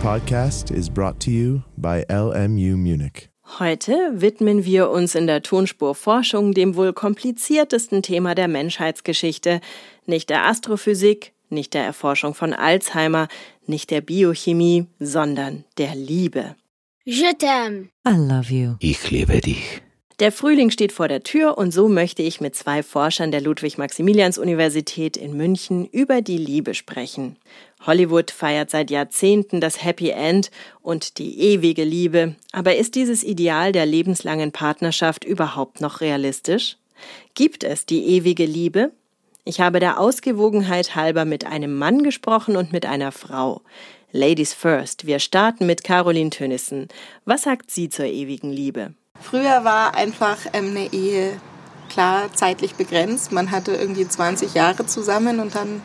podcast is brought to you by LMU Munich. Heute widmen wir uns in der Tonspurforschung dem wohl kompliziertesten Thema der Menschheitsgeschichte, nicht der Astrophysik, nicht der Erforschung von Alzheimer, nicht der Biochemie, sondern der Liebe. Je t'aime. I love you. Ich liebe dich. Der Frühling steht vor der Tür und so möchte ich mit zwei Forschern der Ludwig-Maximilians-Universität in München über die Liebe sprechen. Hollywood feiert seit Jahrzehnten das Happy End und die ewige Liebe, aber ist dieses Ideal der lebenslangen Partnerschaft überhaupt noch realistisch? Gibt es die ewige Liebe? Ich habe der Ausgewogenheit halber mit einem Mann gesprochen und mit einer Frau. Ladies first, wir starten mit Caroline Tönnissen. Was sagt sie zur ewigen Liebe? Früher war einfach ähm, eine Ehe klar zeitlich begrenzt. Man hatte irgendwie 20 Jahre zusammen und dann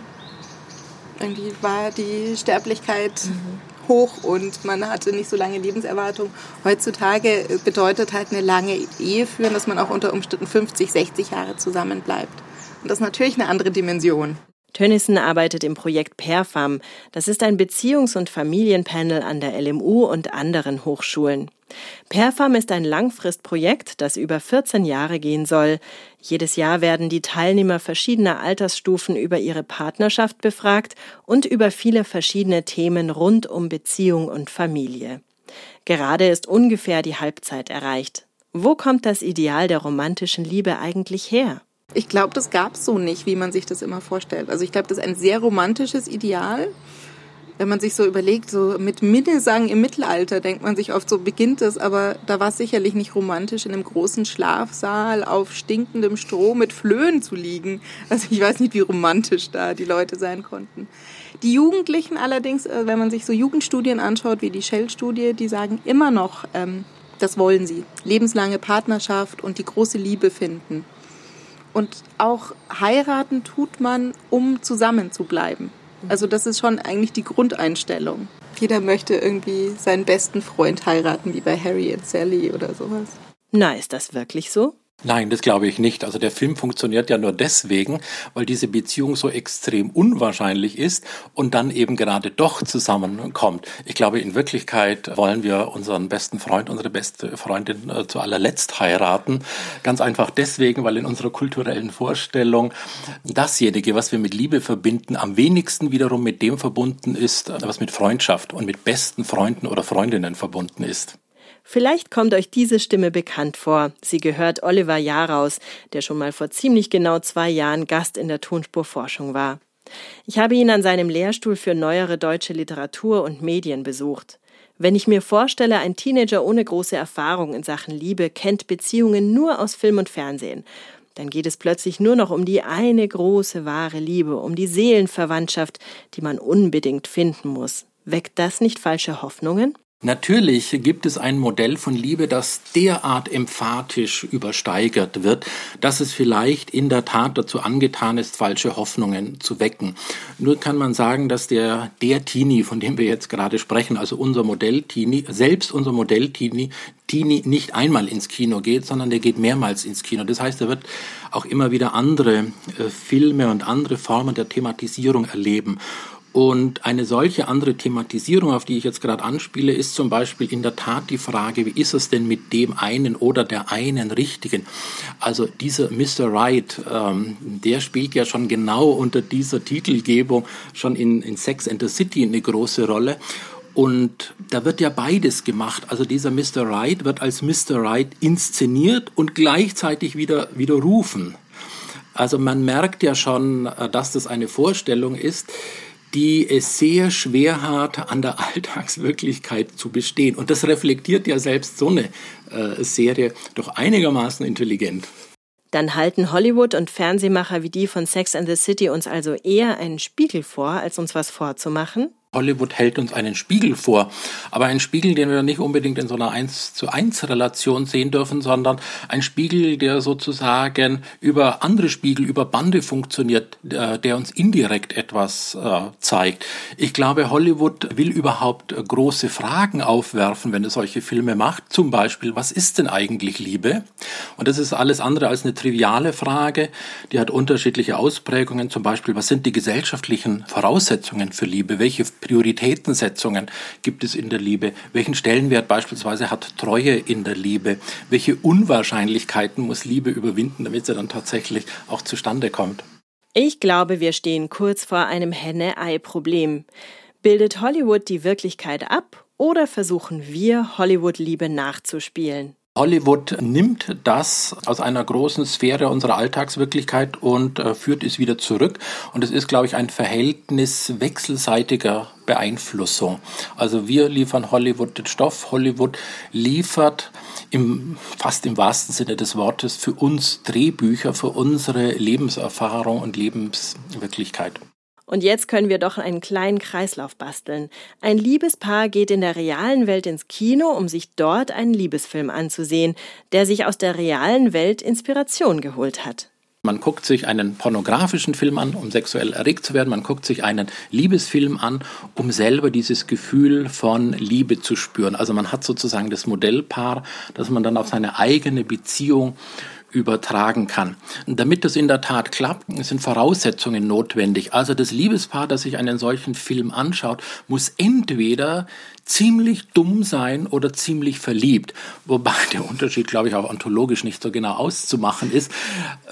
irgendwie war die Sterblichkeit mhm. hoch und man hatte nicht so lange Lebenserwartung. Heutzutage bedeutet halt eine lange Ehe führen, dass man auch unter Umständen 50, 60 Jahre zusammen bleibt. Und das ist natürlich eine andere Dimension. Tönnissen arbeitet im Projekt Perfam. Das ist ein Beziehungs- und Familienpanel an der LMU und anderen Hochschulen. Perfam ist ein Langfristprojekt, das über 14 Jahre gehen soll. Jedes Jahr werden die Teilnehmer verschiedener Altersstufen über ihre Partnerschaft befragt und über viele verschiedene Themen rund um Beziehung und Familie. Gerade ist ungefähr die Halbzeit erreicht. Wo kommt das Ideal der romantischen Liebe eigentlich her? Ich glaube, das gab es so nicht, wie man sich das immer vorstellt. Also ich glaube, das ist ein sehr romantisches Ideal. Wenn man sich so überlegt, so mit Minnesang im Mittelalter denkt man sich oft, so beginnt es, aber da war es sicherlich nicht romantisch, in einem großen Schlafsaal auf stinkendem Stroh mit Flöhen zu liegen. Also ich weiß nicht, wie romantisch da die Leute sein konnten. Die Jugendlichen allerdings, äh, wenn man sich so Jugendstudien anschaut, wie die Shell-Studie, die sagen immer noch, ähm, das wollen sie. Lebenslange Partnerschaft und die große Liebe finden. Und auch heiraten tut man, um zusammen zu bleiben. Also das ist schon eigentlich die Grundeinstellung. Jeder möchte irgendwie seinen besten Freund heiraten, wie bei Harry und Sally oder sowas. Na, ist das wirklich so? Nein, das glaube ich nicht. Also der Film funktioniert ja nur deswegen, weil diese Beziehung so extrem unwahrscheinlich ist und dann eben gerade doch zusammenkommt. Ich glaube, in Wirklichkeit wollen wir unseren besten Freund, unsere beste Freundin äh, zu allerletzt heiraten. Ganz einfach deswegen, weil in unserer kulturellen Vorstellung dasjenige, was wir mit Liebe verbinden, am wenigsten wiederum mit dem verbunden ist, was mit Freundschaft und mit besten Freunden oder Freundinnen verbunden ist. Vielleicht kommt euch diese Stimme bekannt vor. Sie gehört Oliver Jaraus, der schon mal vor ziemlich genau zwei Jahren Gast in der Tonspurforschung war. Ich habe ihn an seinem Lehrstuhl für neuere deutsche Literatur und Medien besucht. Wenn ich mir vorstelle, ein Teenager ohne große Erfahrung in Sachen Liebe kennt Beziehungen nur aus Film und Fernsehen, dann geht es plötzlich nur noch um die eine große wahre Liebe, um die Seelenverwandtschaft, die man unbedingt finden muss. Weckt das nicht falsche Hoffnungen? Natürlich gibt es ein Modell von Liebe, das derart emphatisch übersteigert wird, dass es vielleicht in der Tat dazu angetan ist, falsche Hoffnungen zu wecken. Nur kann man sagen, dass der, der Teenie, von dem wir jetzt gerade sprechen, also unser Modell-Teenie, selbst unser Modell-Teenie, Teenie nicht einmal ins Kino geht, sondern der geht mehrmals ins Kino. Das heißt, er wird auch immer wieder andere äh, Filme und andere Formen der Thematisierung erleben. Und eine solche andere Thematisierung, auf die ich jetzt gerade anspiele, ist zum Beispiel in der Tat die Frage, wie ist es denn mit dem einen oder der einen Richtigen? Also dieser Mr. Right, ähm, der spielt ja schon genau unter dieser Titelgebung schon in, in Sex and the City eine große Rolle. Und da wird ja beides gemacht. Also dieser Mr. Right wird als Mr. Right inszeniert und gleichzeitig wieder widerrufen. Also man merkt ja schon, äh, dass das eine Vorstellung ist, die es sehr schwer hat, an der Alltagswirklichkeit zu bestehen. Und das reflektiert ja selbst so eine äh, Serie doch einigermaßen intelligent. Dann halten Hollywood und Fernsehmacher wie die von Sex and the City uns also eher einen Spiegel vor, als uns was vorzumachen? Hollywood hält uns einen Spiegel vor, aber einen Spiegel, den wir nicht unbedingt in so einer 1 zu 1 Relation sehen dürfen, sondern ein Spiegel, der sozusagen über andere Spiegel, über Bande funktioniert, äh, der uns indirekt etwas äh, zeigt. Ich glaube, Hollywood will überhaupt große Fragen aufwerfen, wenn es solche Filme macht. Zum Beispiel, was ist denn eigentlich Liebe? Und das ist alles andere als eine triviale Frage. Die hat unterschiedliche Ausprägungen. Zum Beispiel, was sind die gesellschaftlichen Voraussetzungen für Liebe? Welche Prioritätensetzungen gibt es in der Liebe? Welchen Stellenwert beispielsweise hat Treue in der Liebe? Welche Unwahrscheinlichkeiten muss Liebe überwinden, damit sie dann tatsächlich auch zustande kommt? Ich glaube, wir stehen kurz vor einem Henne-Ei-Problem. Bildet Hollywood die Wirklichkeit ab oder versuchen wir, Hollywood-Liebe nachzuspielen? Hollywood nimmt das aus einer großen Sphäre unserer Alltagswirklichkeit und äh, führt es wieder zurück. Und es ist, glaube ich, ein Verhältnis wechselseitiger Beeinflussung. Also wir liefern Hollywood den Stoff, Hollywood liefert im, fast im wahrsten Sinne des Wortes für uns Drehbücher, für unsere Lebenserfahrung und Lebenswirklichkeit. Und jetzt können wir doch einen kleinen Kreislauf basteln. Ein Liebespaar geht in der realen Welt ins Kino, um sich dort einen Liebesfilm anzusehen, der sich aus der realen Welt Inspiration geholt hat. Man guckt sich einen pornografischen Film an, um sexuell erregt zu werden. Man guckt sich einen Liebesfilm an, um selber dieses Gefühl von Liebe zu spüren. Also man hat sozusagen das Modellpaar, das man dann auf seine eigene Beziehung übertragen kann. Damit das in der Tat klappt, sind Voraussetzungen notwendig. Also das Liebespaar, das sich einen solchen Film anschaut, muss entweder ziemlich dumm sein oder ziemlich verliebt. Wobei der Unterschied, glaube ich, auch ontologisch nicht so genau auszumachen ist,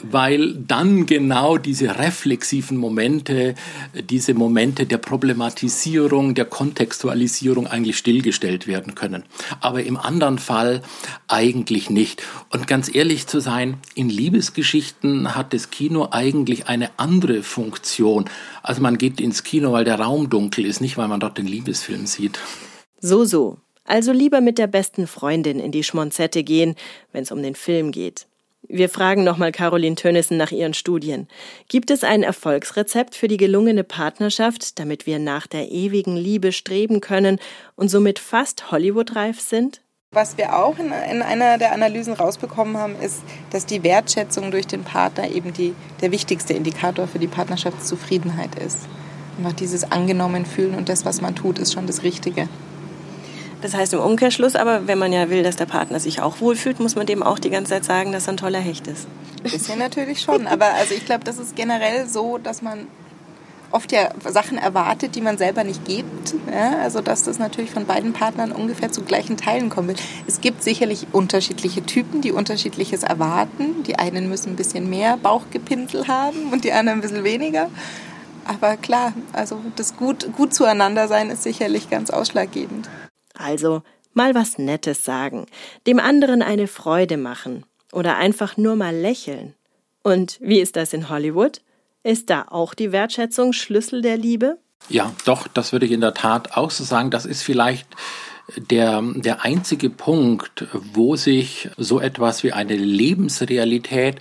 weil dann genau diese reflexiven Momente, diese Momente der Problematisierung, der Kontextualisierung eigentlich stillgestellt werden können. Aber im anderen Fall eigentlich nicht. Und ganz ehrlich zu sein, in Liebesgeschichten hat das Kino eigentlich eine andere Funktion. Also man geht ins Kino, weil der Raum dunkel ist, nicht weil man dort den Liebesfilm sieht. So, so. Also lieber mit der besten Freundin in die Schmonzette gehen, wenn es um den Film geht. Wir fragen nochmal Caroline Tönnissen nach ihren Studien. Gibt es ein Erfolgsrezept für die gelungene Partnerschaft, damit wir nach der ewigen Liebe streben können und somit fast Hollywood-reif sind? Was wir auch in, in, einer der Analysen rausbekommen haben, ist, dass die Wertschätzung durch den Partner eben die, der wichtigste Indikator für die Partnerschaftszufriedenheit ist. Einfach dieses angenommen fühlen und das, was man tut, ist schon das Richtige. Das heißt im Umkehrschluss aber, wenn man ja will, dass der Partner sich auch wohlfühlt, muss man dem auch die ganze Zeit sagen, dass er ein toller Hecht ist. Bisschen natürlich schon, aber also ich glaube, das ist generell so, dass man oft ja Sachen erwartet, die man selber nicht gibt. Ja, also dass das natürlich von beiden Partnern ungefähr zu gleichen Teilen kommen will. Es gibt sicherlich unterschiedliche Typen, die unterschiedliches erwarten. Die einen müssen ein bisschen mehr Bauchgepinsel haben und die anderen ein bisschen weniger. Aber klar, also das gut, gut zueinander sein ist sicherlich ganz ausschlaggebend. Also mal was Nettes sagen, dem anderen eine Freude machen oder einfach nur mal lächeln. Und wie ist das in Hollywood? Ist da auch die Wertschätzung Schlüssel der Liebe? Ja, doch, das würde ich in der Tat auch so sagen. Das ist vielleicht der, der einzige Punkt, wo sich so etwas wie eine Lebensrealität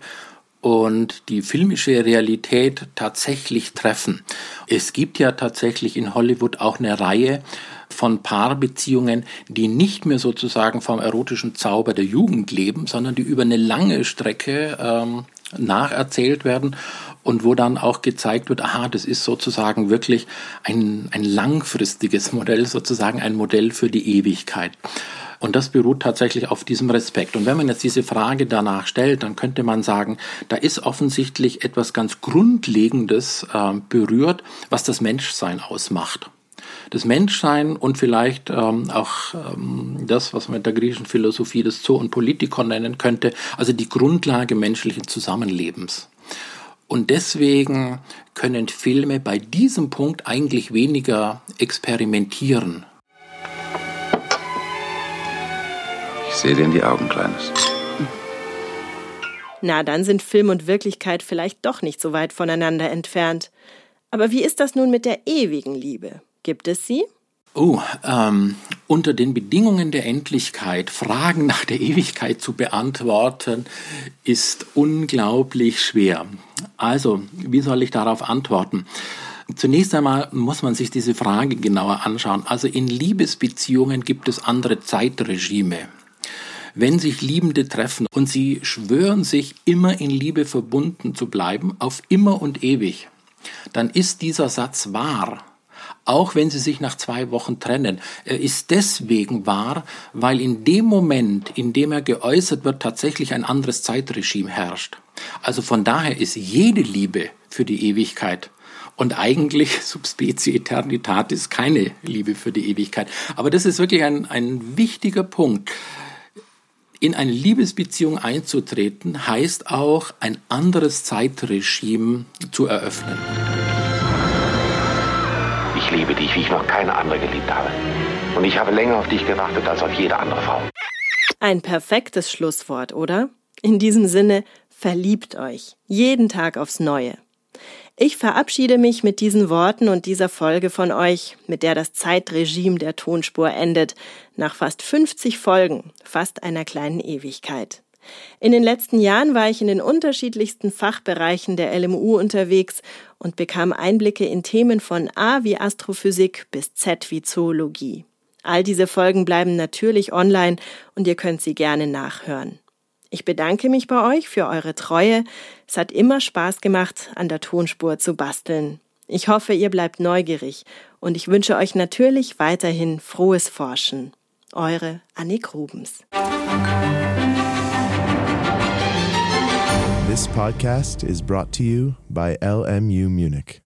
und die filmische Realität tatsächlich treffen. Es gibt ja tatsächlich in Hollywood auch eine Reihe von Paarbeziehungen, die nicht mehr sozusagen vom erotischen Zauber der Jugend leben, sondern die über eine lange Strecke ähm, nacherzählt werden und wo dann auch gezeigt wird, aha, das ist sozusagen wirklich ein, ein langfristiges Modell, sozusagen ein Modell für die Ewigkeit. Und das beruht tatsächlich auf diesem Respekt. Und wenn man jetzt diese Frage danach stellt, dann könnte man sagen, da ist offensichtlich etwas ganz Grundlegendes äh, berührt, was das Menschsein ausmacht das Menschsein und vielleicht ähm, auch ähm, das, was man in der griechischen Philosophie das Zoo und Politikon nennen könnte, also die Grundlage menschlichen Zusammenlebens. Und deswegen können Filme bei diesem Punkt eigentlich weniger experimentieren. Ich sehe dir in die Augen, Kleines. Na, dann sind Film und Wirklichkeit vielleicht doch nicht so weit voneinander entfernt. Aber wie ist das nun mit der ewigen Liebe? Gibt es sie? Oh, ähm, unter den Bedingungen der Endlichkeit Fragen nach der Ewigkeit zu beantworten, ist unglaublich schwer. Also, wie soll ich darauf antworten? Zunächst einmal muss man sich diese Frage genauer anschauen. Also in Liebesbeziehungen gibt es andere Zeitregime. Wenn sich Liebende treffen und sie schwören sich immer in Liebe verbunden zu bleiben, auf immer und ewig, dann ist dieser Satz wahr auch wenn sie sich nach zwei Wochen trennen. Er ist deswegen wahr, weil in dem Moment, in dem er geäußert wird, tatsächlich ein anderes Zeitregime herrscht. Also von daher ist jede Liebe für die Ewigkeit. Und eigentlich subspecie eternitatis keine Liebe für die Ewigkeit. Aber das ist wirklich ein, ein wichtiger Punkt. In eine Liebesbeziehung einzutreten, heißt auch, ein anderes Zeitregime zu eröffnen. Ich liebe dich, wie ich noch keine andere geliebt habe. Und ich habe länger auf dich gewartet als auf jede andere Frau. Ein perfektes Schlusswort, oder? In diesem Sinne, verliebt euch. Jeden Tag aufs Neue. Ich verabschiede mich mit diesen Worten und dieser Folge von euch, mit der das Zeitregime der Tonspur endet, nach fast 50 Folgen, fast einer kleinen Ewigkeit. In den letzten Jahren war ich in den unterschiedlichsten Fachbereichen der LMU unterwegs und bekam Einblicke in Themen von A wie Astrophysik bis Z wie Zoologie. All diese Folgen bleiben natürlich online und ihr könnt sie gerne nachhören. Ich bedanke mich bei euch für eure Treue. Es hat immer Spaß gemacht, an der Tonspur zu basteln. Ich hoffe, ihr bleibt neugierig und ich wünsche euch natürlich weiterhin frohes Forschen. Eure Annik Rubens. This podcast is brought to you by LMU Munich.